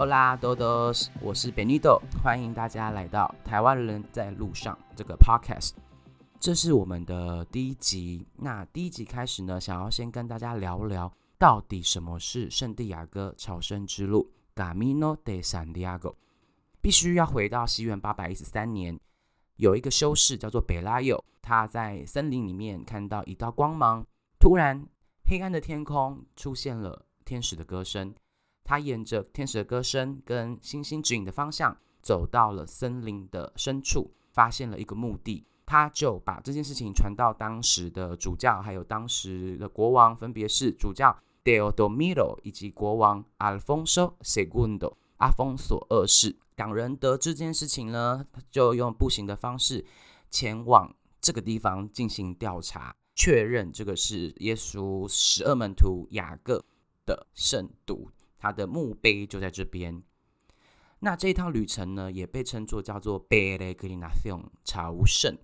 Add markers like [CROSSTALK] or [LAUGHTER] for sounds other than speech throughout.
Hola todos，我是 Benito，欢迎大家来到台湾人在路上这个 podcast。这是我们的第一集。那第一集开始呢，想要先跟大家聊聊，到底什么是圣地亚哥朝圣之路 （Camino de Santiago）。必须要回到西元八百一十三年，有一个修士叫做北拉友，他在森林里面看到一道光芒，突然黑暗的天空出现了天使的歌声。他沿着天使的歌声跟星星指引的方向，走到了森林的深处，发现了一个墓地。他就把这件事情传到当时的主教，还有当时的国王，分别是主教 Deodomiro 以及国王 Alfonso Segundo 阿丰索二世。两人得知这件事情呢，就用步行的方式前往这个地方进行调查，确认这个是耶稣十二门徒雅各的圣徒。他的墓碑就在这边。那这一趟旅程呢，也被称作叫做 Peregrinación 朝圣。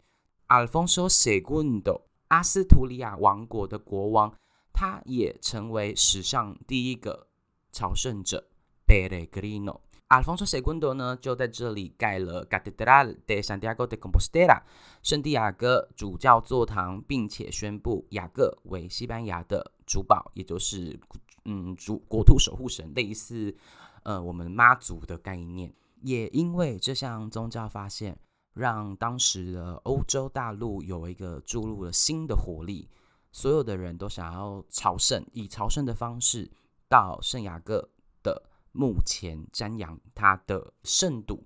Alfonso Segundo 阿斯图里亚王国的国王，他也成为史上第一个朝圣者 Peregrino。Alfonso Segundo 呢，就在这里盖了 Catedral de Santiago de Compostela 圣地亚哥主教座堂，并且宣布雅各为西班牙的主保，也就是。嗯，主国土守护神类似，呃，我们妈祖的概念，也因为这项宗教发现，让当时的欧洲大陆有一个注入了新的活力，所有的人都想要朝圣，以朝圣的方式到圣雅各的墓前瞻仰他的圣度，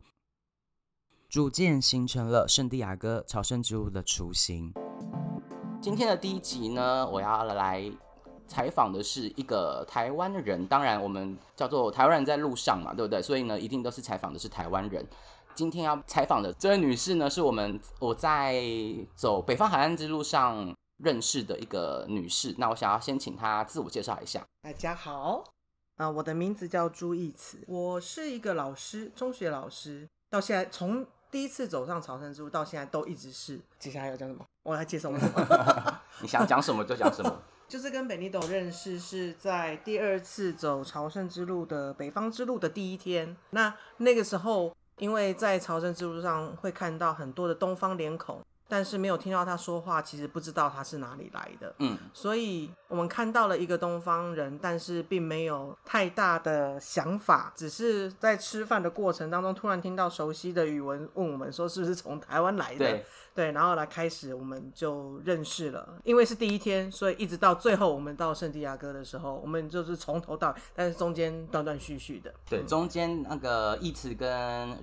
逐渐形成了圣地亚哥朝圣之路的雏形。今天的第一集呢，我要来。采访的是一个台湾人，当然我们叫做台湾人在路上嘛，对不对？所以呢，一定都是采访的是台湾人。今天要采访的这位女士呢，是我们我在走北方海岸之路上认识的一个女士。那我想要先请她自我介绍一下。大家好，啊，我的名字叫朱义慈，我是一个老师，中学老师，到现在从第一次走上朝圣之路到现在都一直是。接下来要讲什么？我来介绍？你想讲什么就讲什么。就是跟本尼豆认识是在第二次走朝圣之路的北方之路的第一天。那那个时候，因为在朝圣之路上会看到很多的东方脸孔。但是没有听到他说话，其实不知道他是哪里来的。嗯，所以我们看到了一个东方人，但是并没有太大的想法，只是在吃饭的过程当中，突然听到熟悉的语文，问我们说是不是从台湾来的？对，对，然后来开始我们就认识了。因为是第一天，所以一直到最后我们到圣地亚哥的时候，我们就是从头到，但是中间断断续续的。对，中间那个义慈跟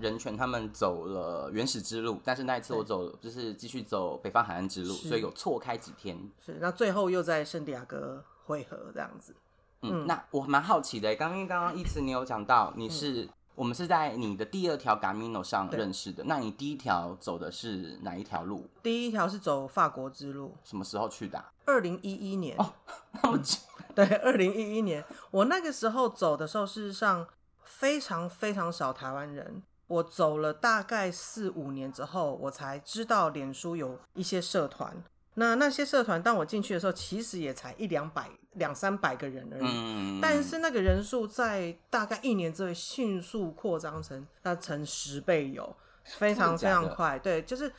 人权他们走了原始之路，但是那一次我走就是继续。去走北方海岸之路，所以有错开几天。是，那最后又在圣地亚哥汇合这样子。嗯，那我蛮好奇的，刚刚刚刚一次你有讲到，你是我们是在你的第二条 Gamino 上认识的。那你第一条走的是哪一条路？第一条是走法国之路。什么时候去的？二零一一年。哦，那么久。[LAUGHS] 对，二零一一年，我那个时候走的时候，事实上非常非常少台湾人。我走了大概四五年之后，我才知道脸书有一些社团。那那些社团，当我进去的时候，其实也才一两百、两三百个人而已。但是那个人数在大概一年之内迅速扩张成那成十倍有，非常非常快。对，就是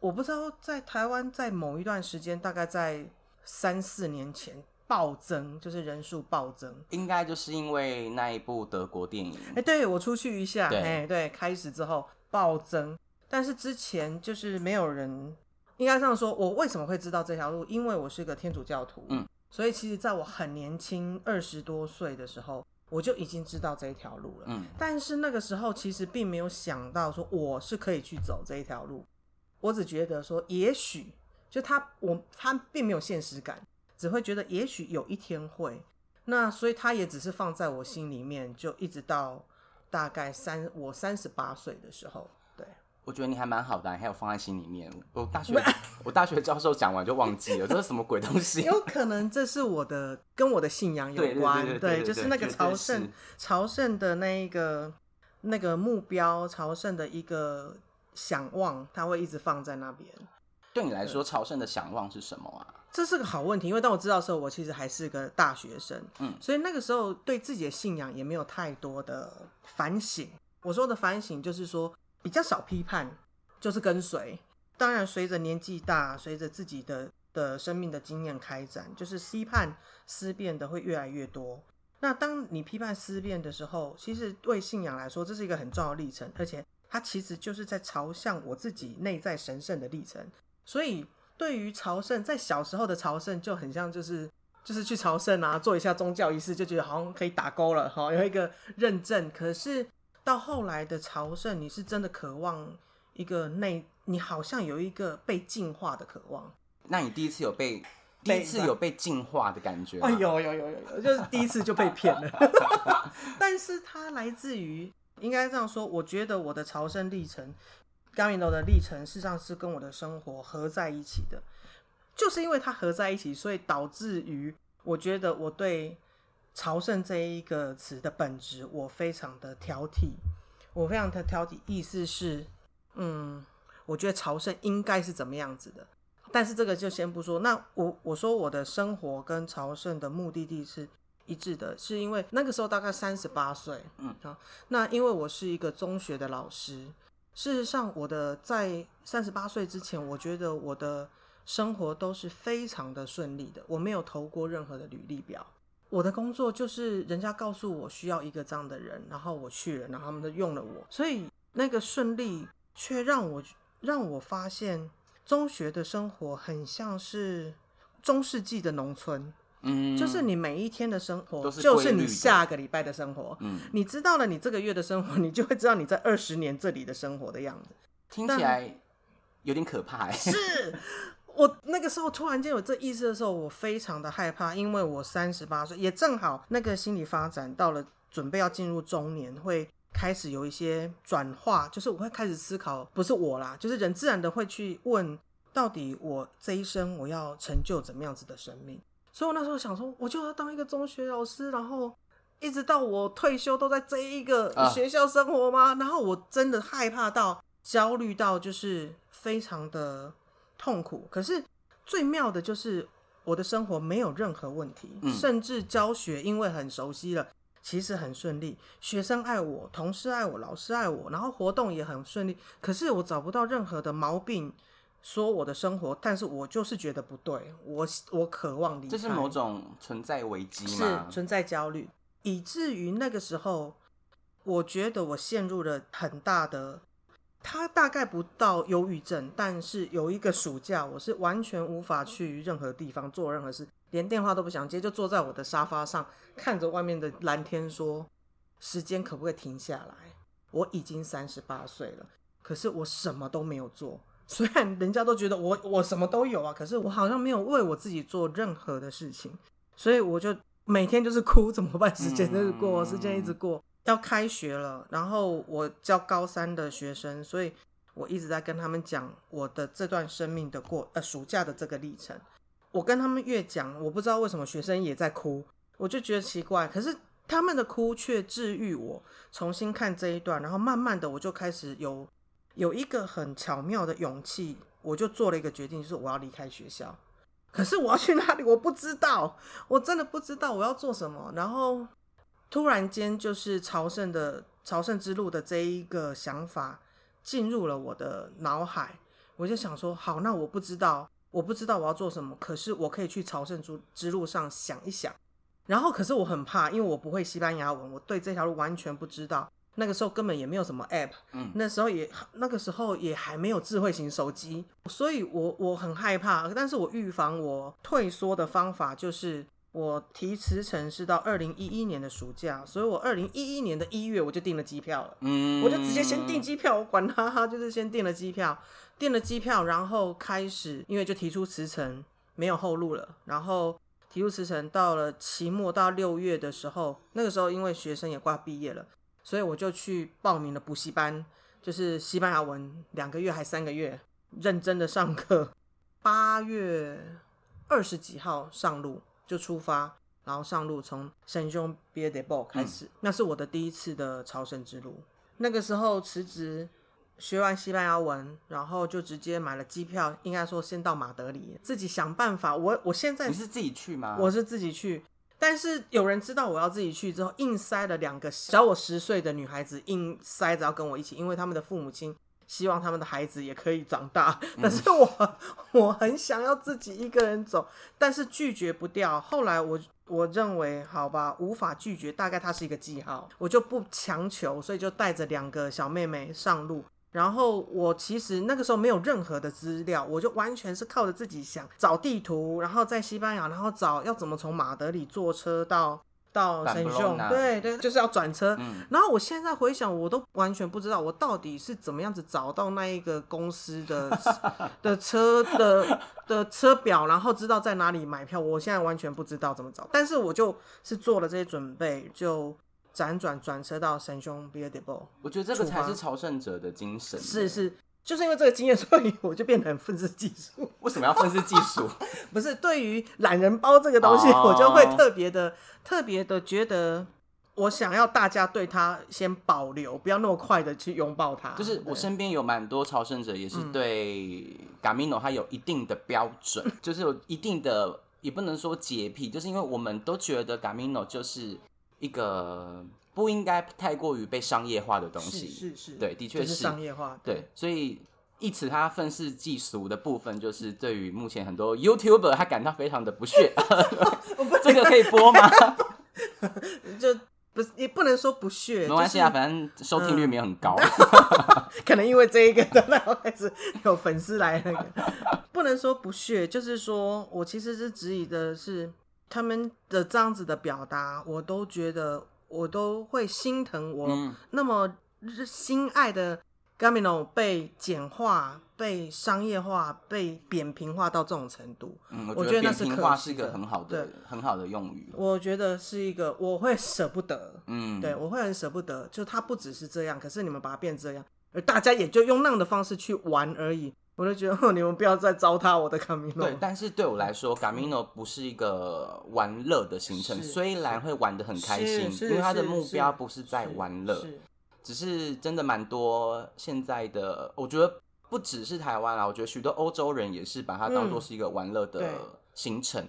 我不知道在台湾在某一段时间，大概在三四年前。暴增就是人数暴增，应该就是因为那一部德国电影。哎，对我出去一下，哎，对，开始之后暴增，但是之前就是没有人，应该这样说，我为什么会知道这条路？因为我是个天主教徒，嗯，所以其实在我很年轻二十多岁的时候，我就已经知道这一条路了，嗯，但是那个时候其实并没有想到说我是可以去走这一条路，我只觉得说也许就他我他并没有现实感。只会觉得也许有一天会，那所以他也只是放在我心里面，就一直到大概三我三十八岁的时候。对，我觉得你还蛮好的，还有放在心里面。我大学 [LAUGHS] 我大学教授讲完就忘记了，这是什么鬼东西？有可能这是我的跟我的信仰有关，对，就是那个朝圣朝圣的那一个那个目标，朝圣的一个想望，他会一直放在那边。对你来说，朝圣的想望是什么啊？这是个好问题，因为当我知道的时候，我其实还是个大学生，嗯，所以那个时候对自己的信仰也没有太多的反省。我说的反省就是说比较少批判，就是跟随。当然，随着年纪大，随着自己的的生命的经验开展，就是批判思辨的会越来越多。那当你批判思辨的时候，其实对信仰来说，这是一个很重要的历程，而且它其实就是在朝向我自己内在神圣的历程。所以。对于朝圣，在小时候的朝圣就很像，就是就是去朝圣啊，做一下宗教仪式，就觉得好像可以打勾了，哈，有一个认证。可是到后来的朝圣，你是真的渴望一个内，你好像有一个被净化的渴望。那你第一次有被第一次有被净化的感觉？哎，有有有有有，就是第一次就被骗了。[LAUGHS] 但是它来自于，应该这样说，我觉得我的朝圣历程。高明楼的历程，事实上是跟我的生活合在一起的，就是因为它合在一起，所以导致于我觉得我对朝圣这一个词的本质，我非常的挑剔，我非常的挑剔，意思是，嗯，我觉得朝圣应该是怎么样子的，但是这个就先不说。那我我说我的生活跟朝圣的目的地是一致的，是因为那个时候大概三十八岁，嗯。好，那因为我是一个中学的老师。事实上，我的在三十八岁之前，我觉得我的生活都是非常的顺利的。我没有投过任何的履历表。我的工作就是人家告诉我需要一个这样的人，然后我去了，然后他们就用了我。所以那个顺利却让我让我发现，中学的生活很像是中世纪的农村。嗯，就是你每一天的生活，就是你下个礼拜的生活。嗯，你知道了你这个月的生活，你就会知道你在二十年这里的生活的样子。听起来有点可怕。是我那个时候突然间有这意识的时候，我非常的害怕，因为我三十八岁，也正好那个心理发展到了准备要进入中年，会开始有一些转化，就是我会开始思考，不是我啦，就是人自然的会去问，到底我这一生我要成就怎么样子的生命。所以我那时候想说，我就要当一个中学老师，然后一直到我退休都在这一个学校生活吗？然后我真的害怕到焦虑到，就是非常的痛苦。可是最妙的就是我的生活没有任何问题，甚至教学因为很熟悉了，其实很顺利。学生爱我，同事爱我，老师爱我，然后活动也很顺利。可是我找不到任何的毛病。说我的生活，但是我就是觉得不对，我我渴望离开，这是某种存在危机吗？是存在焦虑，以至于那个时候，我觉得我陷入了很大的，他大概不到忧郁症，但是有一个暑假，我是完全无法去任何地方做任何事，连电话都不想接，就坐在我的沙发上，看着外面的蓝天，说时间可不可以停下来？我已经三十八岁了，可是我什么都没有做。虽然人家都觉得我我什么都有啊，可是我好像没有为我自己做任何的事情，所以我就每天就是哭，怎么办？时间就是过，时间一直过，要开学了，然后我教高三的学生，所以我一直在跟他们讲我的这段生命的过呃暑假的这个历程。我跟他们越讲，我不知道为什么学生也在哭，我就觉得奇怪，可是他们的哭却治愈我，重新看这一段，然后慢慢的我就开始有。有一个很巧妙的勇气，我就做了一个决定，就是我要离开学校。可是我要去哪里，我不知道，我真的不知道我要做什么。然后突然间，就是朝圣的朝圣之路的这一个想法进入了我的脑海，我就想说，好，那我不知道，我不知道我要做什么，可是我可以去朝圣之之路上想一想。然后，可是我很怕，因为我不会西班牙文，我对这条路完全不知道。那个时候根本也没有什么 app，嗯，那时候也那个时候也还没有智慧型手机，所以我我很害怕。但是我预防我退缩的方法就是我提辞呈是到二零一一年的暑假，所以我二零一一年的一月我就订了机票了，嗯，我就直接先订机票，我管他哈，就是先订了机票，订了机票，然后开始因为就提出辞呈，没有后路了，然后提出辞呈到了期末到六月的时候，那个时候因为学生也快毕业了。所以我就去报名了补习班，就是西班牙文两个月还三个月，认真的上课。八月二十几号上路就出发，然后上路从圣雄毕业的报开始，那是我的第一次的朝圣之路。那个时候辞职，学完西班牙文，然后就直接买了机票，应该说先到马德里，自己想办法。我我现在你是自己去吗？我是自己去，但是有人知道我要自己去之后，硬塞了两个小我十岁的女孩子，硬塞着要跟我一起，因为他们的父母亲希望他们的孩子也可以长大。但是我我很想要自己一个人走，但是拒绝不掉。后来我。我认为好吧，无法拒绝，大概它是一个记号，我就不强求，所以就带着两个小妹妹上路。然后我其实那个时候没有任何的资料，我就完全是靠着自己想找地图，然后在西班牙，然后找要怎么从马德里坐车到。到圣雄，对对，就是要转车。然后我现在回想，我都完全不知道我到底是怎么样子找到那一个公司的的车的的车表，然后知道在哪里买票。我现在完全不知道怎么找，但是我就是做了这些准备，就辗转转车到神兄 b e a d e b l 我觉得这个才是朝圣者的精神。是是。就是因为这个经验，[LAUGHS] 所以我就变得很愤世嫉俗。为什么要愤世嫉俗？[LAUGHS] 不是对于懒人包这个东西，我就会特别的、特别的觉得，我想要大家对他先保留，不要那么快的去拥抱他。就是我身边有蛮多朝圣者，也是对 Gamino 他有一定的标准，[LAUGHS] 就是有一定的，也不能说洁癖，就是因为我们都觉得 Gamino 就是一个。不应该太过于被商业化的东西，是是，对，的确是商业化。对，所以一此他愤世嫉俗的部分，就是对于目前很多 YouTuber 他感到非常的不屑。[LAUGHS] 这个可以播吗？[LAUGHS] 就不是也不能说不屑，没关系啊，反正收听率没有很高。[LAUGHS] 可能因为这一个，然后开始有粉丝来那个，不能说不屑，就是说我其实是质疑的是他们的这样子的表达，我都觉得。我都会心疼我那么心爱的 Gamino 被简化、被商业化、被扁平化到这种程度。嗯，我觉得扁平化是一个很好的、很好的用语。我觉得是一个，我会舍不得。嗯，对，我会很舍不得。就它不只是这样，可是你们把它变这样，而大家也就用那样的方式去玩而已。我就觉得，你们不要再糟蹋我的 Camino。对，但是对我来说，Camino 不是一个玩乐的行程，虽然会玩的很开心，因为它的目标不是在玩乐，只是真的蛮多现在的，我觉得不只是台湾啦，我觉得许多欧洲人也是把它当做是一个玩乐的行程。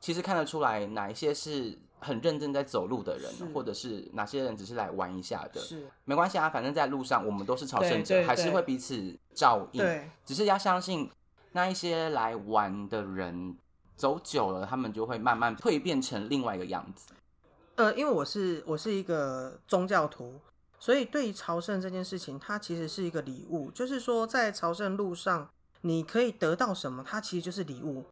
其实看得出来，哪一些是。很认真在走路的人，或者是哪些人只是来玩一下的，是没关系啊，反正在路上我们都是朝圣者，还是会彼此照应。对，只是要相信那一些来玩的人，走久了，他们就会慢慢蜕变成另外一个样子。呃，因为我是我是一个宗教徒，所以对于朝圣这件事情，它其实是一个礼物。就是说，在朝圣路上，你可以得到什么，它其实就是礼物。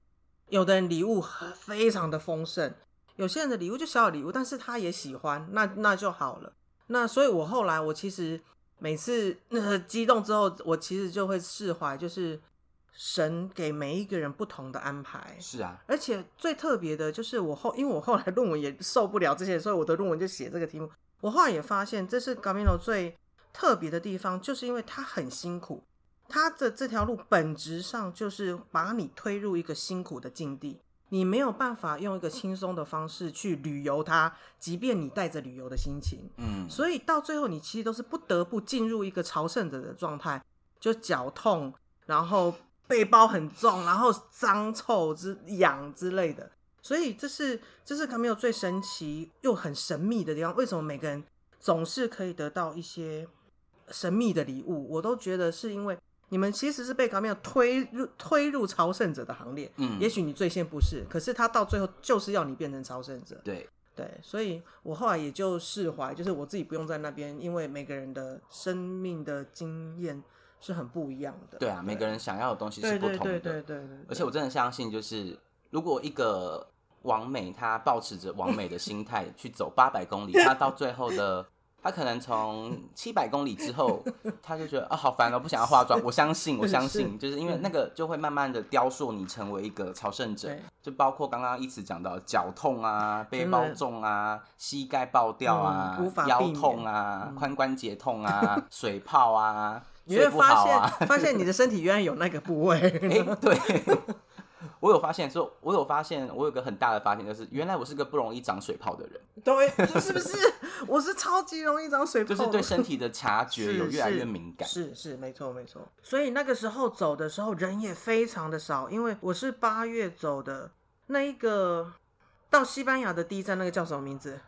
有的人礼物非常的丰盛。有些人的礼物就小小礼物，但是他也喜欢，那那就好了。那所以，我后来我其实每次那激动之后，我其实就会释怀，就是神给每一个人不同的安排。是啊，而且最特别的就是我后，因为我后来论文也受不了这些，所以我的论文就写这个题目。我后来也发现，这是 Gamino 最特别的地方，就是因为他很辛苦，他的这条路本质上就是把你推入一个辛苦的境地。你没有办法用一个轻松的方式去旅游它，即便你带着旅游的心情，嗯，所以到最后你其实都是不得不进入一个朝圣者的状态，就脚痛，然后背包很重，然后脏臭之痒之类的。所以这是这是卡米尔最神奇又很神秘的地方。为什么每个人总是可以得到一些神秘的礼物？我都觉得是因为。你们其实是被卡米尔推入推入朝圣者的行列，嗯，也许你最先不是，可是他到最后就是要你变成朝圣者，对。对，所以我后来也就释怀，就是我自己不用在那边，因为每个人的生命的经验是很不一样的，对啊，每个人想要的东西是不同的，对对对对，而且我真的相信，就是如果一个王美他保持着王美的心态去走八百公里，他到最后的。他可能从七百公里之后，他就觉得啊，好烦哦，不想要化妆。我相信，我相信，就是因为那个就会慢慢的雕塑你成为一个朝圣者。就包括刚刚一直讲到脚痛啊、背包重啊、膝盖爆掉啊、腰痛啊、髋关节痛啊、水泡啊，你会发现发现你的身体原来有那个部位。[LAUGHS] 哎，对，我有发现，说，我有发现，我有个很大的发现，就是原来我是个不容易长水泡的人。[LAUGHS] 对，是不是？[LAUGHS] 我是超级容易长水泡，就是对身体的察觉有越来越敏感。是是，没错没错。所以那个时候走的时候人也非常的少，因为我是八月走的，那一个到西班牙的第一站，那个叫什么名字？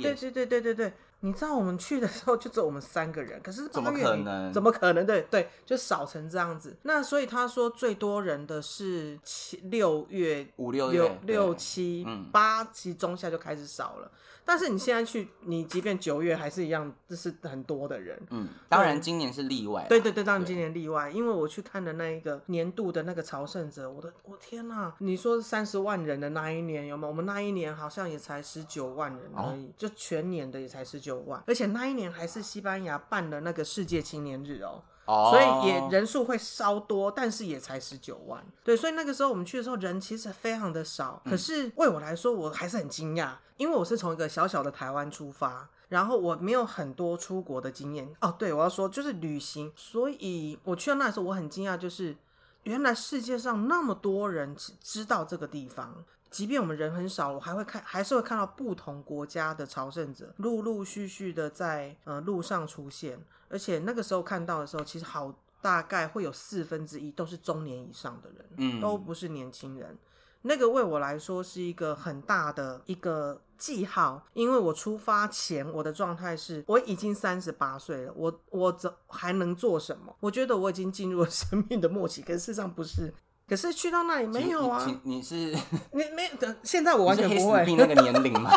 对对对对对对。你知道我们去的时候就只有我们三个人，可是怎么可能？怎么可能？对对，就少成这样子。那所以他说最多人的是七六月五六月六七八，其实中下就开始少了。但是你现在去，你即便九月还是一样，这是很多的人。嗯，当然今年是例外。对对对，当然今年例外，因为我去看的那一个年度的那个朝圣者，我的我天呐！你说三十万人的那一年有没有？我们那一年好像也才十九万人而已，就全年的也才十九万，而且那一年还是西班牙办的那个世界青年日哦。所以也人数会稍多，但是也才十九万。对，所以那个时候我们去的时候人其实非常的少。可是为我来说，我还是很惊讶，因为我是从一个小小的台湾出发，然后我没有很多出国的经验。哦，对，我要说就是旅行。所以我去到那时候，我很惊讶，就是原来世界上那么多人知道这个地方。即便我们人很少，我还会看，还是会看到不同国家的朝圣者陆陆续续的在呃路上出现。而且那个时候看到的时候，其实好大概会有四分之一都是中年以上的人，嗯，都不是年轻人。那个为我来说是一个很大的一个记号，因为我出发前我的状态是我已经三十八岁了，我我怎还能做什么？我觉得我已经进入了生命的末期，可事实上不是。可是去到那里没有啊？你是 [LAUGHS] 你没有？现在我完全不会。那个年龄吗？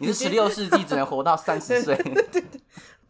你是十六世纪只能活到三十岁？对 [LAUGHS] 对对。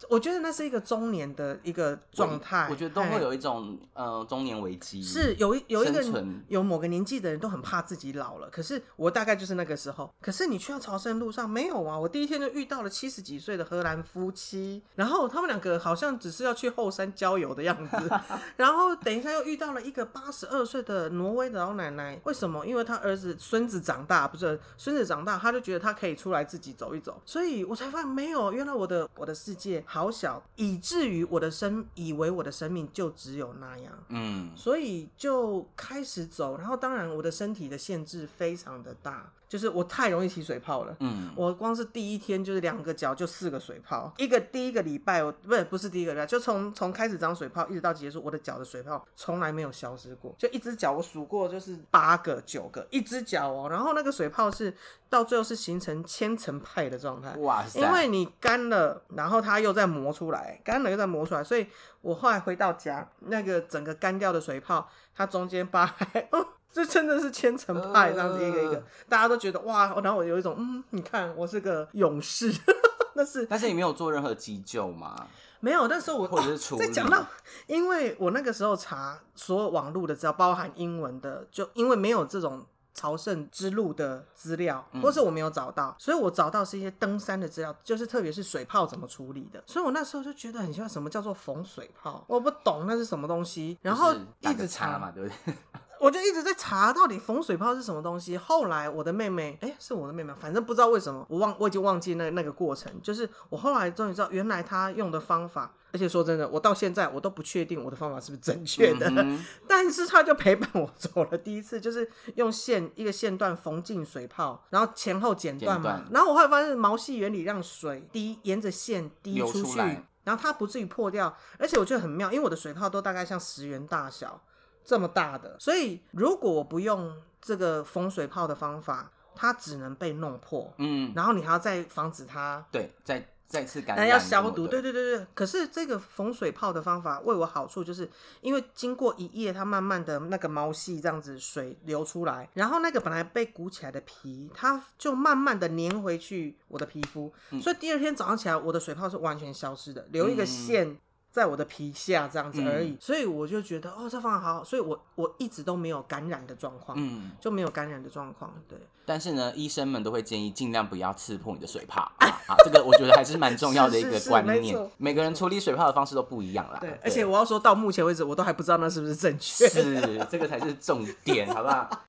我觉得那是一个中年的一个状态，我觉得都会有一种呃中年危机，是有一有一个有某个年纪的人都很怕自己老了。可是我大概就是那个时候。可是你去到朝圣路上没有啊？我第一天就遇到了七十几岁的荷兰夫妻，然后他们两个好像只是要去后山郊游的样子，[LAUGHS] 然后等一下又遇到了一个八十二岁的挪威的老奶奶。为什么？因为他儿子孙子长大，不是孙子长大，他就觉得他可以出来自己走一走，所以我才发现没有，原来我的我的世界。好小，以至于我的生以为我的生命就只有那样，嗯，所以就开始走，然后当然我的身体的限制非常的大。就是我太容易起水泡了，嗯，我光是第一天就是两个脚就四个水泡，一个第一个礼拜我不是不是第一个礼拜，就从从开始长水泡一直到结束，我的脚的水泡从来没有消失过，就一只脚我数过就是八个九个一只脚哦，然后那个水泡是到最后是形成千层派的状态，哇。塞，因为你干了，然后它又再磨出来，干了又再磨出来，所以我后来回到家，那个整个干掉的水泡，它中间扒开。这真的是千层派这样子一个一个，大家都觉得哇，然后我有一种嗯，你看我是个勇士，[LAUGHS] 那是。但是你没有做任何急救吗？没有，那时候我或者是处在讲到，因为我那个时候查所有网络的资料，包含英文的，就因为没有这种朝圣之路的资料，或是我没有找到，所以我找到是一些登山的资料，就是特别是水泡怎么处理的。所以我那时候就觉得很像什么叫做缝水泡，我不懂那是什么东西，然后一直查嘛，对不对？我就一直在查到底风水泡是什么东西。后来我的妹妹，哎，是我的妹妹，反正不知道为什么，我忘我已经忘记那那个过程。就是我后来终于知道，原来她用的方法，而且说真的，我到现在我都不确定我的方法是不是正确的。[LAUGHS] 但是他就陪伴我走了第一次，就是用线一个线段缝进水泡，然后前后剪断嘛。然后我后来发现毛细原理让水滴沿着线滴出去，然后它不至于破掉。而且我觉得很妙，因为我的水泡都大概像十元大小。这么大的，所以如果我不用这个风水泡的方法，它只能被弄破。嗯，然后你还要再防止它，对，再再次感染，要消毒。对对对对。可是这个风水泡的方法为我好处，就是因为经过一夜，它慢慢的那个毛细这样子水流出来，然后那个本来被鼓起来的皮，它就慢慢的粘回去我的皮肤，所以第二天早上起来，我的水泡是完全消失的，留一个线。在我的皮下这样子而已，所以我就觉得哦，这方法好好，所以我我一直都没有感染的状况，嗯，就没有感染的状况，对。但是呢，医生们都会建议尽量不要刺破你的水泡啊，啊，这个我觉得还是蛮重要的一个观念。每个人处理水泡的方式都不一样啦，对。而且我要说到目前为止，我都还不知道那是不是正确，是这个才是重点，好不好？[LAUGHS]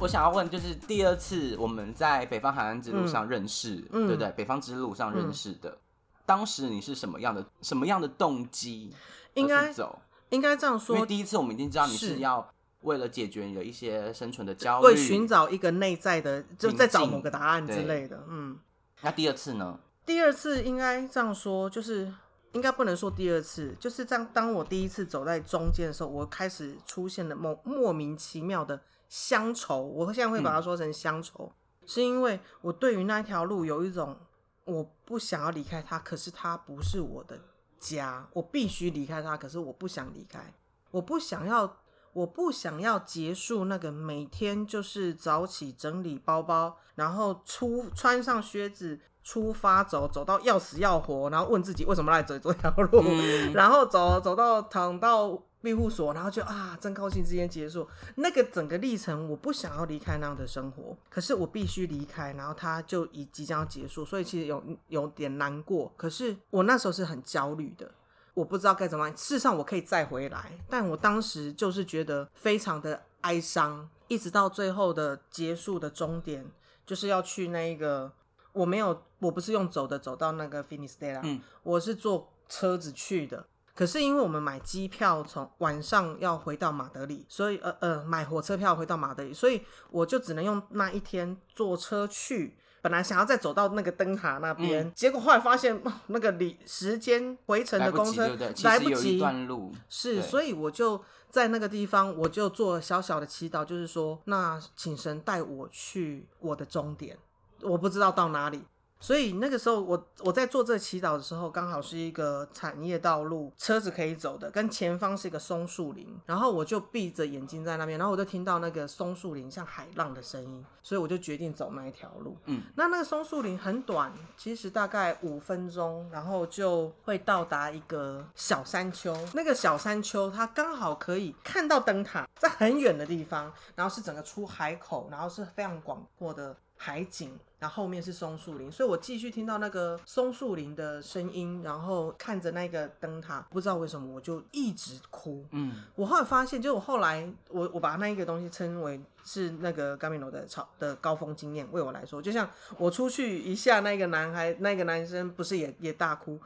我想要问，就是第二次我们在北方海岸之路上认识，对不对？北方之路上认识的。当时你是什么样的什么样的动机？应该走，应该这样说。因为第一次我们已经知道你是要为了解决你的一些生存的焦虑，为寻找一个内在的，就在找某个答案之类的。嗯，那第二次呢？第二次应该这样说，就是应该不能说第二次，就是这样。当我第一次走在中间的时候，我开始出现了莫莫名其妙的乡愁。我现在会把它说成乡愁，是因为我对于那条路有一种我不想要离开他，可是他不是我的家，我必须离开他，可是我不想离开，我不想要，我不想要结束那个每天就是早起整理包包，然后出穿上靴子。出发走走到要死要活，然后问自己为什么来走这条路，[LAUGHS] 然后走走到躺到庇护所，然后就啊，真高兴，之间结束那个整个历程。我不想要离开那样的生活，可是我必须离开，然后它就已即将要结束，所以其实有有点难过。可是我那时候是很焦虑的，我不知道该怎么办。事实上我可以再回来，但我当时就是觉得非常的哀伤，一直到最后的结束的终点，就是要去那一个。我没有，我不是用走的走到那个 finish day 啦，我是坐车子去的。可是因为我们买机票从晚上要回到马德里，所以呃呃买火车票回到马德里，所以我就只能用那一天坐车去。本来想要再走到那个灯塔那边，结果后来发现那个里时间回程的公车来不及，段路是，所以我就在那个地方，我就做小小的祈祷，就是说，那请神带我去我的终点。我不知道到哪里，所以那个时候我我在做这祈祷的时候，刚好是一个产业道路，车子可以走的，跟前方是一个松树林，然后我就闭着眼睛在那边，然后我就听到那个松树林像海浪的声音，所以我就决定走那一条路。嗯，那那个松树林很短，其实大概五分钟，然后就会到达一个小山丘。那个小山丘它刚好可以看到灯塔，在很远的地方，然后是整个出海口，然后是非常广阔的。海景，然后后面是松树林，所以我继续听到那个松树林的声音，然后看着那个灯塔，不知道为什么我就一直哭。嗯，我后来发现，就我后来我我把那一个东西称为是那个甘米罗的超的高峰经验，为我来说，就像我出去一下，那个男孩那个男生不是也也大哭，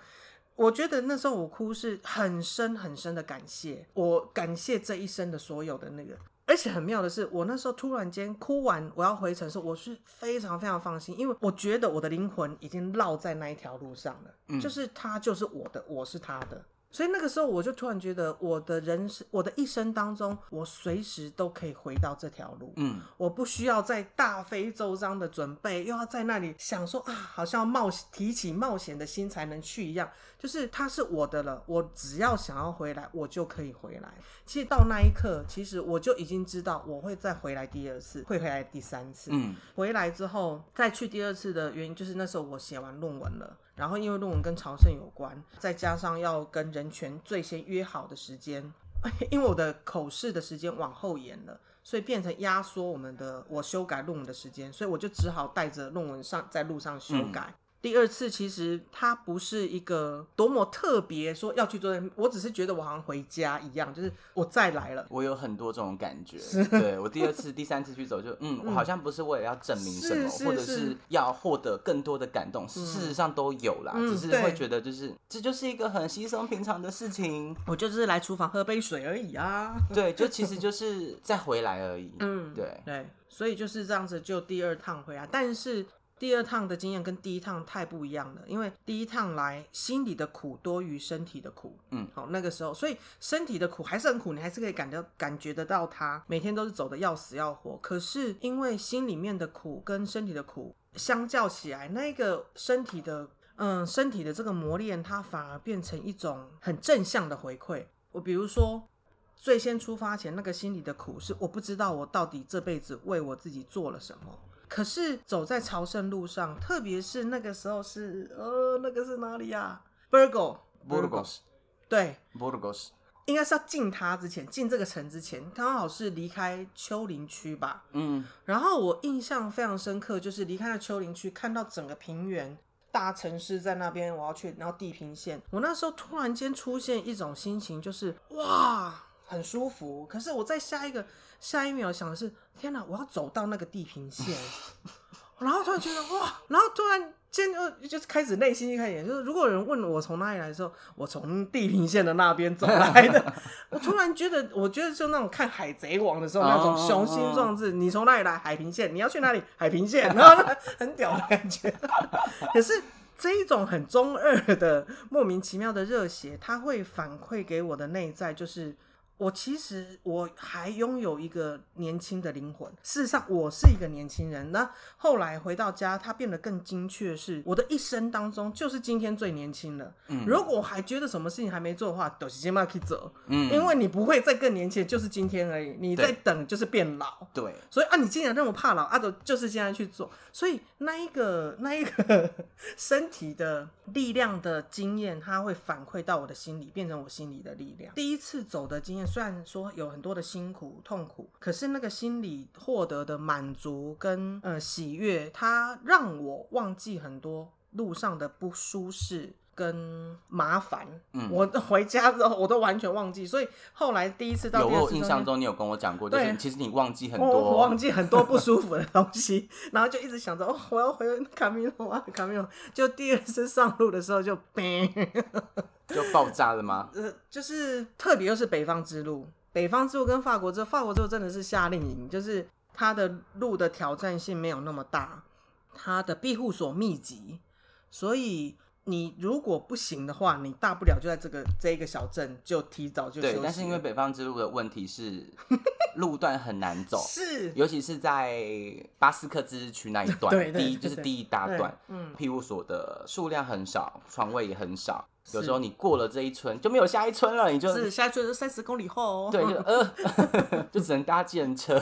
我觉得那时候我哭是很深很深的感谢，我感谢这一生的所有的那个。而且很妙的是，我那时候突然间哭完，我要回城时，我是非常非常放心，因为我觉得我的灵魂已经落在那一条路上了，就是他就是我的，我是他的。所以那个时候，我就突然觉得，我的人生，我的一生当中，我随时都可以回到这条路。嗯，我不需要再大费周章的准备，又要在那里想说啊，好像冒提起冒险的心才能去一样。就是它是我的了，我只要想要回来，我就可以回来。其实到那一刻，其实我就已经知道我会再回来第二次，会回来第三次。嗯，回来之后再去第二次的原因，就是那时候我写完论文了。然后因为论文跟朝圣有关，再加上要跟人权最先约好的时间，[LAUGHS] 因为我的口试的时间往后延了，所以变成压缩我们的我修改论文的时间，所以我就只好带着论文上在路上修改。第二次其实它不是一个多么特别，说要去做，我只是觉得我好像回家一样，就是我再来了。我有很多这种感觉，[LAUGHS] 对我第二次、第三次去走，就嗯，我好像不是为了要证明什么，或者是要获得更多的感动，事实上都有啦，只是会觉得就是这就是一个很稀松平常的事情，我就是来厨房喝杯水而已啊。对，就其实 [LAUGHS] 就是再回来而已。嗯，对对，所以就是这样子，就第二趟回来，但是。第二趟的经验跟第一趟太不一样了，因为第一趟来心里的苦多于身体的苦，嗯，好那个时候，所以身体的苦还是很苦，你还是可以感到感觉得到它，每天都是走的要死要活。可是因为心里面的苦跟身体的苦相较起来，那个身体的嗯身体的这个磨练，它反而变成一种很正向的回馈。我比如说最先出发前那个心里的苦是我不知道我到底这辈子为我自己做了什么。可是走在朝圣路上，特别是那个时候是呃，那个是哪里呀？Burgos，Burgos，对，Burgos，应该是要进它之前，进这个城之前，刚好是离开丘陵区吧。嗯，然后我印象非常深刻，就是离开了丘陵区，看到整个平原大城市在那边，我要去，然后地平线，我那时候突然间出现一种心情，就是哇，很舒服。可是我在下一个。下一秒想的是，天哪！我要走到那个地平线，[LAUGHS] 然后突然觉得哇，然后突然间就就是开始内心一开始，就是如果有人问我从哪里来的时候，我从地平线的那边走来的。[LAUGHS] 我突然觉得，我觉得就那种看海贼王的时候那种雄心壮志。你从哪里来？海平线。你要去哪里？海平线。[LAUGHS] 然后很屌的感觉。可是这一种很中二的莫名其妙的热血，它会反馈给我的内在，就是。我其实我还拥有一个年轻的灵魂。事实上，我是一个年轻人。那后来回到家，他变得更精确，是我的一生当中就是今天最年轻了。嗯，如果我还觉得什么事情还没做的话，都是先把可以走。嗯，因为你不会再更年轻，就是今天而已。你在等就是变老。对，所以啊，你既然那么怕老，阿斗就是现在去做。所以那一个那一个 [LAUGHS] 身体的力量的经验，它会反馈到我的心里，变成我心里的力量。第一次走的经验。虽然说有很多的辛苦痛苦，可是那个心里获得的满足跟呃喜悦，它让我忘记很多路上的不舒适跟麻烦。嗯，我 [LAUGHS] 回家之后我都完全忘记，所以后来第一次到有印象中，你有跟我讲过，就是其实你忘记很多，我忘记很多不舒服的东西，[LAUGHS] 然后就一直想着哦，我要回卡米诺啊，卡米诺。就第二次上路的时候就 [LAUGHS] 就爆炸了吗？呃，就是特别又是北方之路，北方之路跟法国之路，法国之路真的是夏令营，就是它的路的挑战性没有那么大，它的庇护所密集，所以你如果不行的话，你大不了就在这个这一个小镇就提早就对。但是因为北方之路的问题是 [LAUGHS] 路段很难走，是尤其是在巴斯克自治区那一段，[LAUGHS] 第一就是第一大段，嗯，庇护所的数量很少，床位也很少。有时候你过了这一村就没有下一村了，你就是下一村就三十公里后，[LAUGHS] 对，就呃，就只能搭计程车，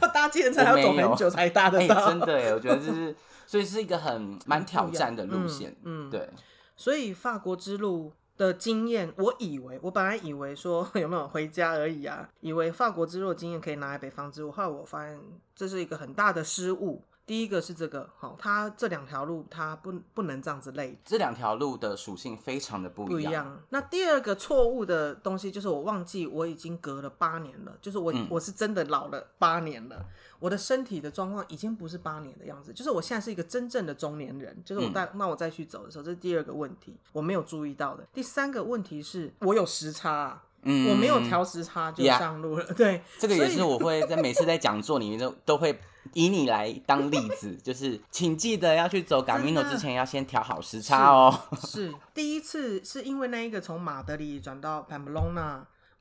要搭计程车要走很久才搭得到。真的哎，我觉得就是，所以是一个很蛮挑战的路线，嗯，对。所以法国之路的经验，我以为我本来以为说有没有回家而已啊，以为法国之路的经验可以拿来北方之路，后来我发现这是一个很大的失误。第一个是这个，好，它这两条路它不不能这样子累，这两条路的属性非常的不一样。那第二个错误的东西就是我忘记我已经隔了八年了，就是我我是真的老了八年了，我的身体的状况已经不是八年的样子，就是我现在是一个真正的中年人，就是我带那我再去走的时候，这是第二个问题我没有注意到的。第三个问题是我有时差。嗯，我没有调时差就上路了。[LAUGHS] 对，这个也是我会在每次在讲座里面都都会以你来当例子，[LAUGHS] 就是请记得要去走 g a m i n o 之前要先调好时差哦。是第一次是因为那一个从马德里转到 Pamplona，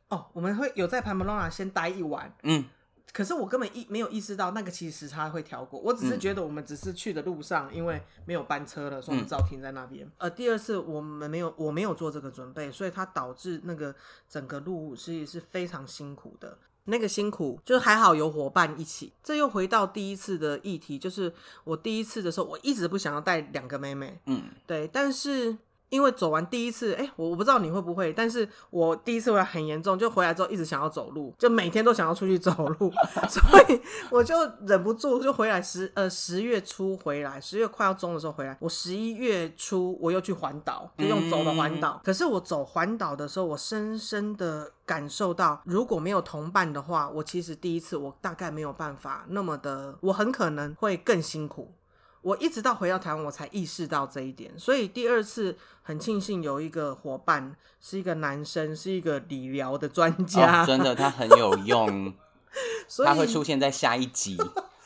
哦，我们会有在 Pamplona 先待一晚。嗯。可是我根本意没有意识到那个其实时差会调过，我只是觉得我们只是去的路上，因为没有班车了，所以我们只好停在那边。呃，第二次我们没有，我没有做这个准备，所以它导致那个整个路其实是非常辛苦的。那个辛苦就是还好有伙伴一起。这又回到第一次的议题，就是我第一次的时候，我一直不想要带两个妹妹。嗯，对，但是。因为走完第一次，哎，我我不知道你会不会，但是我第一次回来很严重，就回来之后一直想要走路，就每天都想要出去走路，[LAUGHS] 所以我就忍不住就回来十呃十月初回来，十月快要中的时候回来，我十一月初我又去环岛，就用走的环岛。可是我走环岛的时候，我深深的感受到，如果没有同伴的话，我其实第一次我大概没有办法那么的，我很可能会更辛苦。我一直到回到台湾，我才意识到这一点。所以第二次很庆幸有一个伙伴，是一个男生，是一个理疗的专家。真的，他很有用，[LAUGHS] 他会出现在下一集。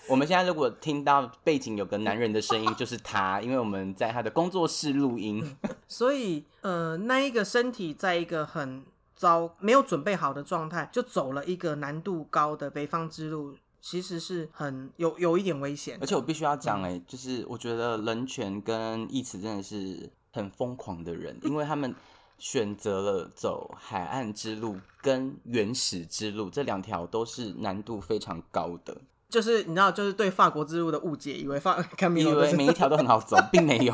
我们现在如果听到背景有个男人的声音，就是他，因为我们在他的工作室录音。所以，呃，那一个身体在一个很糟、没有准备好的状态，就走了一个难度高的北方之路。其实是很有有一点危险，而且我必须要讲哎，就是我觉得人权跟义慈真的是很疯狂的人，因为他们选择了走海岸之路跟原始之路这两条都是难度非常高的。就是你知道，就是对法国之路的误解，以为法以为每一条都很好走，并没有。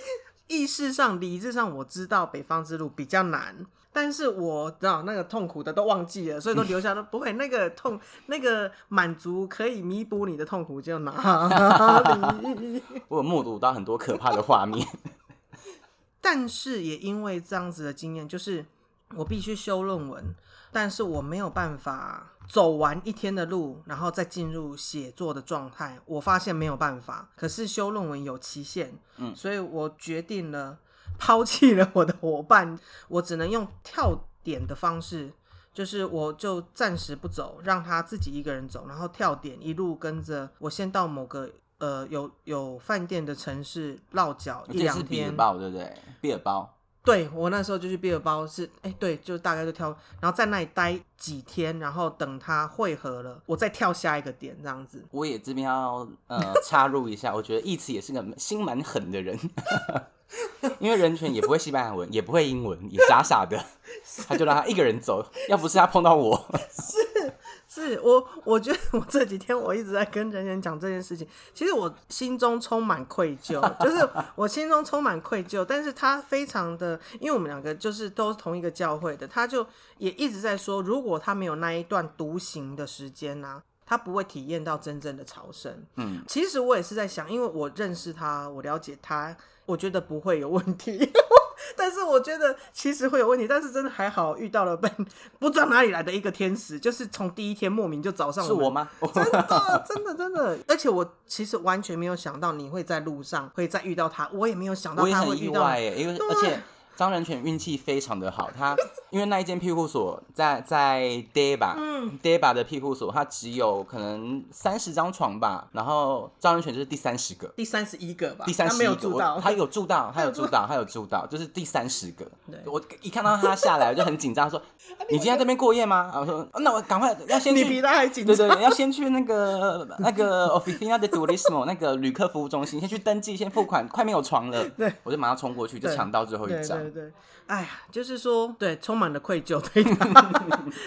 [LAUGHS] 意识上、理智上，我知道北方之路比较难。但是我知道那个痛苦的都忘记了，所以都留下都。不会，那个痛，[LAUGHS] 那个满足可以弥补你的痛苦，就哪里？我有目睹到很多可怕的画面。[LAUGHS] 但是也因为这样子的经验，就是我必须修论文，但是我没有办法走完一天的路，然后再进入写作的状态。我发现没有办法，可是修论文有期限，嗯，所以我决定了抛弃了我的伙伴，[LAUGHS] 我只能用跳点的方式，就是我就暂时不走，让他自己一个人走，然后跳点一路跟着我，先到某个呃有有饭店的城市落脚一两天，对不对？毕尔包。对我那时候就去毕尔包，是哎，对，就大概就跳，然后在那里待几天，然后等他汇合了，我再跳下一个点这样子。我也这边要呃插入一下，我觉得义慈也是个心蛮狠的人，[LAUGHS] 因为人权也不会西班牙文，也不会英文，也傻傻的，[LAUGHS] 他就让他一个人走，要不是他碰到我。是。是我，我觉得 [LAUGHS] 我这几天我一直在跟人人讲这件事情，其实我心中充满愧疚，就是我心中充满愧疚。但是他非常的，因为我们两个就是都是同一个教会的，他就也一直在说，如果他没有那一段独行的时间呢，他不会体验到真正的朝圣。嗯，其实我也是在想，因为我认识他，我了解他，我觉得不会有问题。[LAUGHS] 但是我觉得其实会有问题，但是真的还好遇到了本不知道哪里来的一个天使，就是从第一天莫名就找上是我吗？真的真的真的，而且我其实完全没有想到你会在路上会再遇到他，我也没有想到他会遇到，因为而且。张仁全运气非常的好，他 [LAUGHS] 因为那一间庇护所在在 Deba，嗯，Deba 的庇护所，他只有可能三十张床吧，然后张仁全就是第三十个，第三十一个吧，第三十一个，他有住到，[LAUGHS] 他有住到，他有住到，就是第三十个。我一看到他下来，我就很紧张，说：“ [LAUGHS] 你今天这边过夜吗？”我说：“那我赶快要先去。”你比他还紧张。对对，要先去那个那个 Officina de Turismo 那个旅客服务中心，先去登记，先付款，快没有床了。对，我就马上冲过去，就抢到最后一张。对，哎呀，就是说，对，充满了愧疚，[LAUGHS] 对，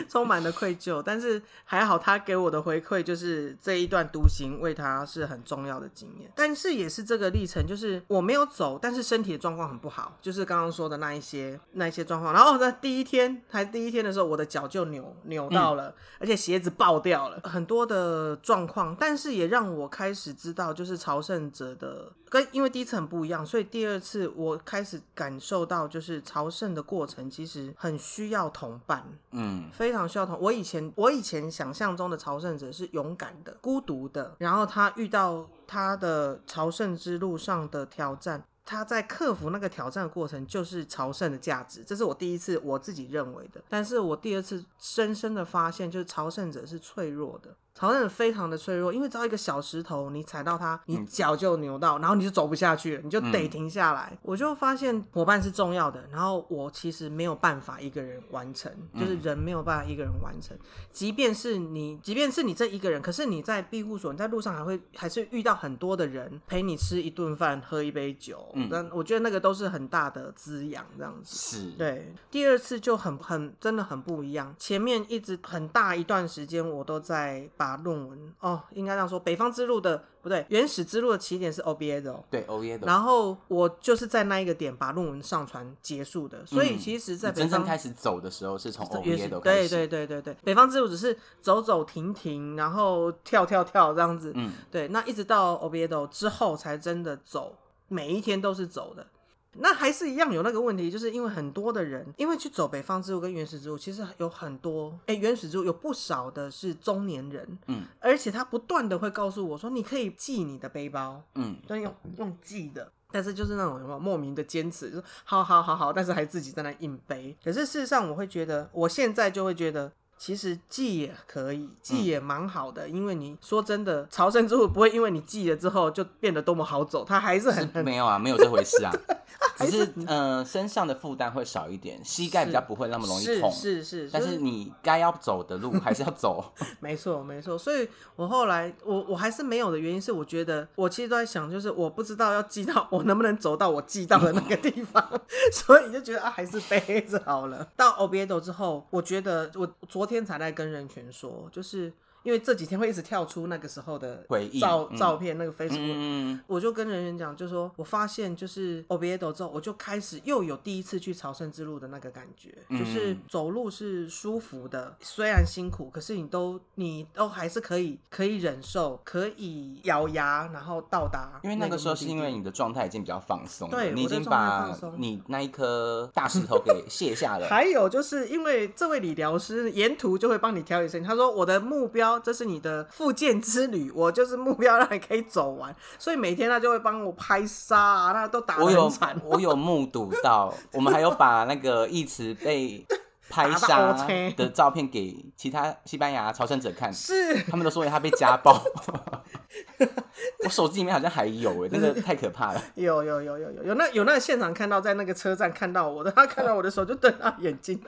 充满了愧疚。但是还好，他给我的回馈就是这一段独行为他是很重要的经验。但是也是这个历程，就是我没有走，但是身体的状况很不好，就是刚刚说的那一些那一些状况。然后在第一天还第一天的时候，我的脚就扭扭到了，而且鞋子爆掉了，很多的状况。但是也让我开始知道，就是朝圣者的跟因为第一次很不一样，所以第二次我开始感受到就是。朝圣的过程其实很需要同伴，嗯，非常需要同。我以前我以前想象中的朝圣者是勇敢的、孤独的，然后他遇到他的朝圣之路上的挑战，他在克服那个挑战的过程就是朝圣的价值。这是我第一次我自己认为的，但是我第二次深深的发现，就是朝圣者是脆弱的。朝圣者非常的脆弱，因为只要一个小石头，你踩到它，你脚就扭到，然后你就走不下去了，你就得停下来。我就发现伙伴是重要的，然后我其实没有办法一个人完成，就是人没有办法一个人完成。即便是你，即便是你这一个人，可是你在庇护所，你在路上还会还是遇到很多的人陪你吃一顿饭，喝一杯酒。那我觉得那个都是很大的滋养，这样子。是对。第二次就很很真的很不一样，前面一直很大一段时间我都在。把论文哦，应该这样说，北方之路的不对，原始之路的起点是 Obedo，，对 Obedo，。然后我就是在那一个点把论文上传结束的，所以其实，在真正开始走的时候是从 OBL 开始对对对对对，北方之路只是走走停停，然后跳跳跳这样子，嗯，对，那一直到 Obedo 之后才真的走，每一天都是走的。那还是一样有那个问题，就是因为很多的人，因为去走北方之路跟原始之路，其实有很多，哎，原始之路有不少的是中年人，嗯，而且他不断的会告诉我说，你可以寄你的背包，嗯，都用用寄的，但是就是那种什么莫名的坚持，就是好好好好，但是还自己在那硬背。可是事实上，我会觉得，我现在就会觉得。其实记也可以，记也蛮好的，因为你说真的，朝圣之路不会因为你记了之后就变得多么好走，它还是很没有啊，没有这回事啊，[LAUGHS] 只是呃身上的负担会少一点，膝盖比较不会那么容易痛，是是，但是你该要走的路还是要走，[LAUGHS] 没错没错，所以我后来我我还是没有的原因是，我觉得我其实都在想，就是我不知道要记到我能不能走到我记到的那个地方，[LAUGHS] 所以就觉得啊还是背着好了。到 Obiedo 之后，我觉得我昨天。天才在跟人群说，就是。因为这几天会一直跳出那个时候的回忆照照片，那个 Facebook，我就跟人员讲，就说我发现就是 Obiedo 之后，我就开始又有第一次去朝圣之路的那个感觉，就是走路是舒服的，虽然辛苦，可是你都你都还是可以可以忍受，可以咬牙然后到达。因为那个时候是因为你的状态已经比较放松，对，你已经把你那一颗大石头给卸下了。[LAUGHS] 还有就是因为这位理疗师沿途就会帮你调理身体，他说我的目标。这是你的复健之旅，我就是目标让你可以走完，所以每天他就会帮我拍沙，那都打很惨。我有目睹到，[LAUGHS] 我们还有把那个义慈被 [LAUGHS] 拍沙的照片给其他西班牙朝圣者看，是他们都说他被家暴。[LAUGHS] 我手机里面好像还有哎，那个太可怕了。有有有有有有那有那个现场看到，在那个车站看到我的，他看到我的时候就瞪大眼睛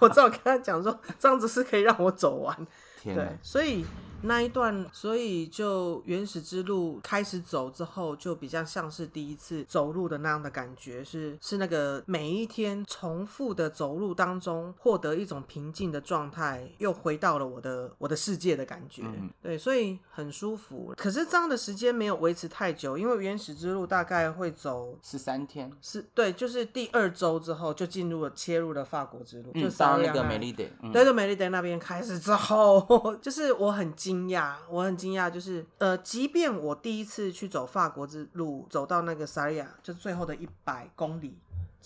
我只好跟他讲说，这样子是可以让我走完。对，所以。那一段，所以就原始之路开始走之后，就比较像是第一次走路的那样的感觉，是是那个每一天重复的走路当中，获得一种平静的状态，又回到了我的我的世界的感觉。对，所以很舒服。可是这样的时间没有维持太久，因为原始之路大概会走十三天，是对，就是第二周之后就进入了切入了法国之路，就到那个美丽点，对，就美丽点那边开始之后，[LAUGHS] 就是我很。惊讶，我很惊讶，就是呃，即便我第一次去走法国之路，走到那个萨利亚，就是最后的一百公里。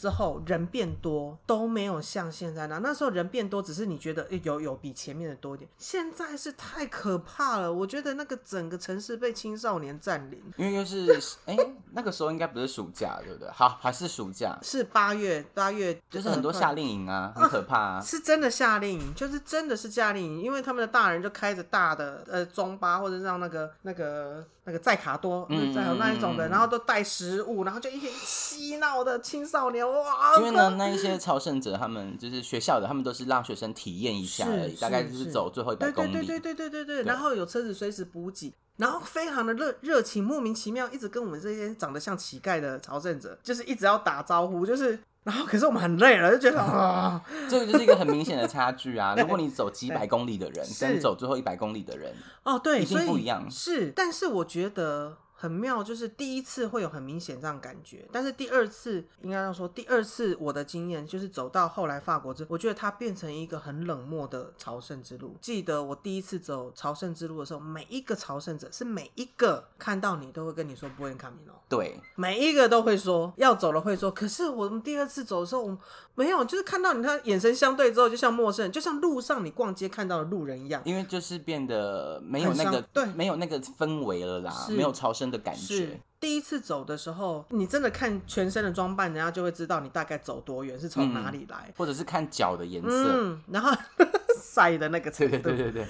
之后人变多都没有像现在那，那时候人变多只是你觉得有有比前面的多一点，现在是太可怕了。我觉得那个整个城市被青少年占领，因为又是哎那个时候应该不是暑假对不对？好还是暑假？是八月八月，就是很多夏令营啊，很可怕啊。是真的夏令营，就是真的是夏令营，因为他们的大人就开着大的呃中巴或者让那个那个。那个载卡多，嗯，再有那一种的，然后都带食物，然后就一群嬉闹的青少年，哇！因为呢，那一些朝圣者，他们就是学校的，他们都是让学生体验一下而已，大概就是走最后一百公里，对对对对对对对。然后有车子随时补给，然后非常的热热情，莫名其妙一直跟我们这些长得像乞丐的朝圣者，就是一直要打招呼，就是。然后，可是我们很累了，就觉得啊，[LAUGHS] 这个就是一个很明显的差距啊。[LAUGHS] 如果你走几百公里的人，跟走最后一百公里的人，哦，对，一定不一样。是，但是我觉得。很妙，就是第一次会有很明显这样感觉，但是第二次应该要说第二次我的经验就是走到后来法国之，我觉得它变成一个很冷漠的朝圣之路。记得我第一次走朝圣之路的时候，每一个朝圣者是每一个看到你都会跟你说不会看你哦，对，每一个都会说要走了会说，可是我们第二次走的时候，我没有，就是看到你他眼神相对之后，就像陌生人，就像路上你逛街看到的路人一样，因为就是变得没有那个对，没有那个氛围了啦，没有朝圣。的感觉，第一次走的时候，你真的看全身的装扮，人家就会知道你大概走多远，是从哪里来，或者是看脚的颜色，然后 [LAUGHS] 晒的那个程度，对对对。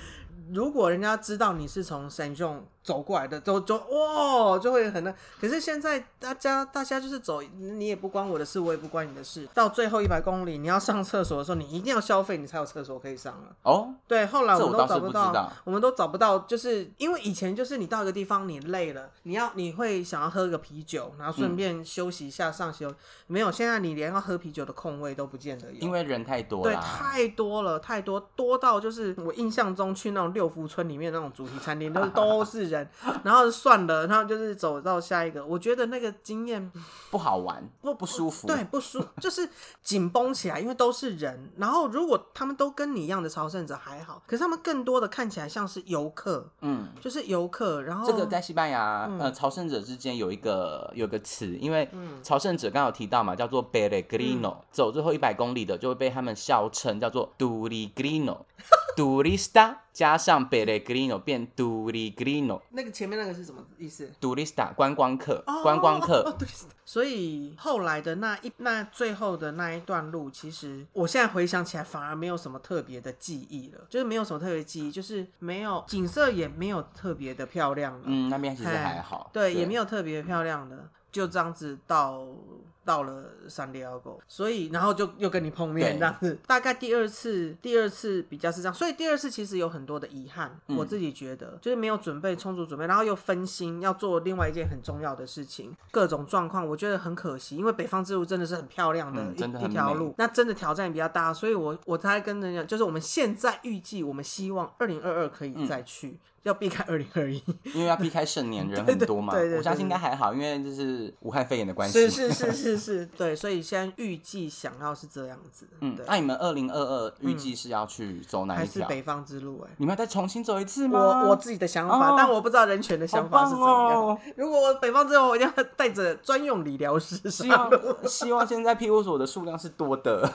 如果人家知道你是从 John 走过来的，走走哇，就会很那。可是现在大家大家就是走，你也不关我的事，我也不关你的事。到最后一百公里，你要上厕所的时候，你一定要消费，你才有厕所可以上了。哦，对，后来我们都找不到，我们都找不到，就是因为以前就是你到一个地方，你累了，你要你会想要喝个啤酒，然后顺便休息一下上休。没有，现在你连要喝啤酒的空位都不见得有，因为人太多了，对，太多了，太多多到就是我印象中去那种六福村里面那种主题餐厅都都是人，然后算了，然后就是走到下一个。我觉得那个经验不好玩，不不舒服，对，不舒就是紧绷起来，因为都是人。然后如果他们都跟你一样的朝圣者还好，可是他们更多的看起来像是游客，嗯，就是游客。然后这个在西班牙，呃，朝圣者之间有一个有个词，因为朝圣者刚好提到嘛，叫做 “bellegrino”，走最后一百公里的就会被他们笑称叫做 Durigrino。[LAUGHS] Turista 加上 Pellegrino 变 Durigrino，那个前面那个是什么意思？Turista 观光客，观光客。所以后来的那一那最后的那一段路，其实我现在回想起来，反而没有什么特别的记忆了，就是没有什么特别记忆，就是没有景色也没有特别的漂亮了。嗯，那边其实还好。对，也没有特别漂亮的，就这样子到到了三里奥狗，所以然后就又跟你碰面这样子。大概第二次，第二次比较是这样，所以第二次其实有很多的遗憾。我自己觉得就是没有准备充足准备，然后又分心要做另外一件很重要的事情，各种状况，我觉得很可惜。因为北方之路真的是很漂亮的一一条路，那真的挑战比较大，所以我我才跟人家，就是我们现在预计，我们希望二零二二可以再去。要避开二零二一，[LAUGHS] 因为要避开盛年 [LAUGHS] 人很多嘛。对对我相信应该还好，因为就是武汉肺炎的关系。是是是是是，对，所以现在预计想要是这样子。嗯，那你们二零二二预计是要去走哪一条？还是北方之路？哎，你们要再重新走一次吗？我我自己的想法，但我不知道人权的想法是怎样。[LAUGHS] 如果我北方之路，我一定要带着专用理疗师。希望希望现在庇护所的数量是多的。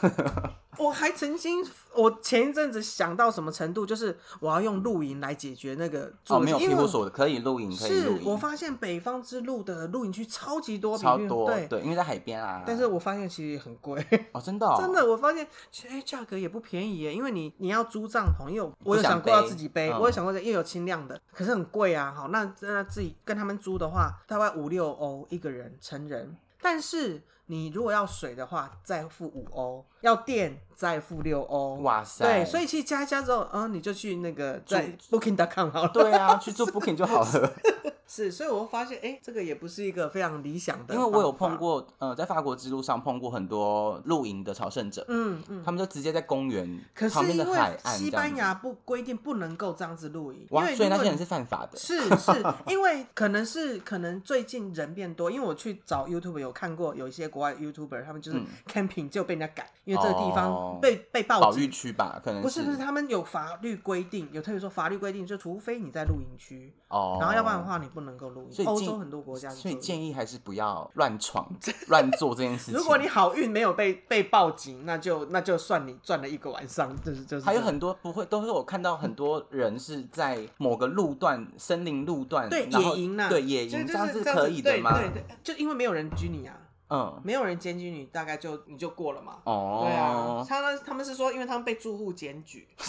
我还曾经，我前一阵子想到什么程度，就是我要用露营来解决那个哦，没有庇护所可以露营，可以是我发现北方之路的露营区超级多，超多，对对，因为在海边啊。但是我发现其实也很贵哦，真的，[LAUGHS] 真的，我发现哎，价格也不便宜耶，因为你你要租帐篷，因为我有想过要自己背，我有想过又有轻量的，可是很贵啊。好，那那自己跟他们租的话，大概五六欧一个人成人，但是。你如果要水的话，再付五欧；要电再付六欧。哇塞！对，所以其实加一加之后，嗯，你就去那个在 Booking.com 好了。对啊，去做 [LAUGHS] Booking 就好了。[LAUGHS] 是，所以我发现，哎，这个也不是一个非常理想的。因为我有碰过，呃，在法国之路上碰过很多露营的朝圣者，嗯嗯，他们就直接在公园旁边的海岸。西班牙不规定不能够这样子露营，哇，所以那些人是犯法的。是是，[LAUGHS] 因为可能是可能最近人变多，因为我去找 YouTube 有看过有一些国外 YouTuber，他们就是 camping 就被人家赶，因为这个地方被被报保育区吧，可能不是不是，他们有法律规定，有特别说法律规定，就除非你在露营区哦，然后要不然的话你。不能够露营。所以，欧洲很多国家，所以建议还是不要乱闯、[LAUGHS] 乱做这件事情。如果你好运没有被被报警，那就那就算你赚了一个晚上，就是就是。还有很多不会，都是我看到很多人是在某个路段、森林路段，对野营呢，对野营这样是可以的吗？对对，就因为没有人拘你啊。嗯，没有人检举你，大概就你就过了嘛。哦，对啊，他们，他们是说，因为他们被住户检举，[LAUGHS]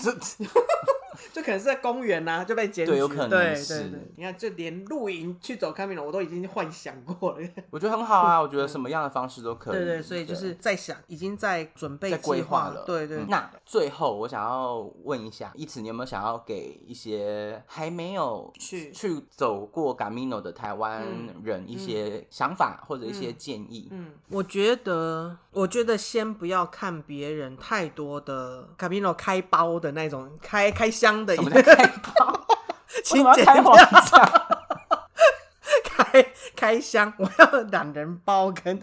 就可能是在公园呐就被 [LAUGHS] 检举。对，有可能是。你看，就连露营去走开明了，我都已经幻想过了。[LAUGHS] 我觉得很好啊，我觉得什么样的方式都可以。对对，所以就是在想，已经在准备、在规划了。对对。那最后，我想要问一下，一此你有没有想要给一些还没有去去走过 Gamino 的台湾人一些想法或者一些建议？嗯，我觉得，我觉得先不要看别人太多的 Camino 开包的那种开开箱的，一个开包？[LAUGHS] 请开黄腔。开开箱，[LAUGHS] 我要懒人包跟，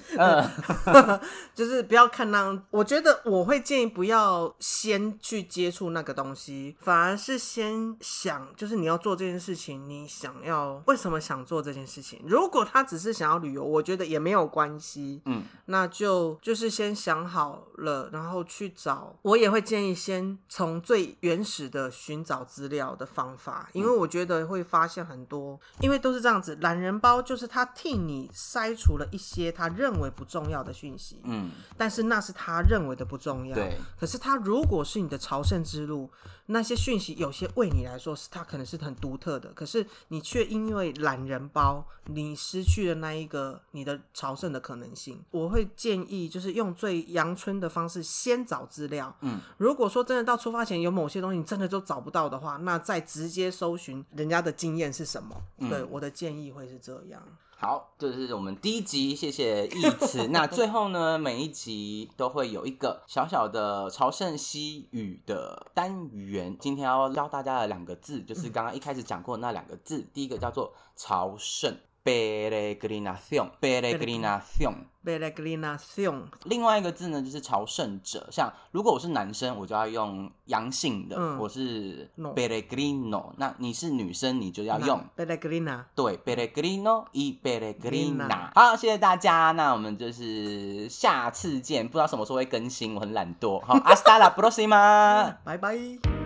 [LAUGHS] 就是不要看那。我觉得我会建议不要先去接触那个东西，反而是先想，就是你要做这件事情，你想要为什么想做这件事情？如果他只是想要旅游，我觉得也没有关系。嗯，那就就是先想好了，然后去找。我也会建议先从最原始的寻找资料的方法，因为我觉得会发现很多，因为都是这样子，懒人包。就是他替你筛除了一些他认为不重要的讯息，嗯，但是那是他认为的不重要，对。可是他如果是你的朝圣之路，那些讯息有些为你来说是他可能是很独特的，可是你却因为懒人包，你失去了那一个你的朝圣的可能性。我会建议就是用最阳春的方式先找资料，嗯。如果说真的到出发前有某些东西你真的都找不到的话，那再直接搜寻人家的经验是什么。对，我的建议会是这样。好，这是我们第一集，谢谢义慈。[LAUGHS] 那最后呢，每一集都会有一个小小的朝圣西语的单元。今天要教大家的两个字，就是刚刚一开始讲过那两个字，第一个叫做朝圣。peregrinación，peregrinación。peregrinación。另外一个字呢，就是朝圣者。像如果我是男生，我就要用阳性的，我是 peregrino。那你是女生，你就要用 peregrina。对，peregrino y peregrina。好，谢谢大家。那我们就是下次见，不知道什么时候会更新，我很懒惰。好，hasta la próxima，拜拜。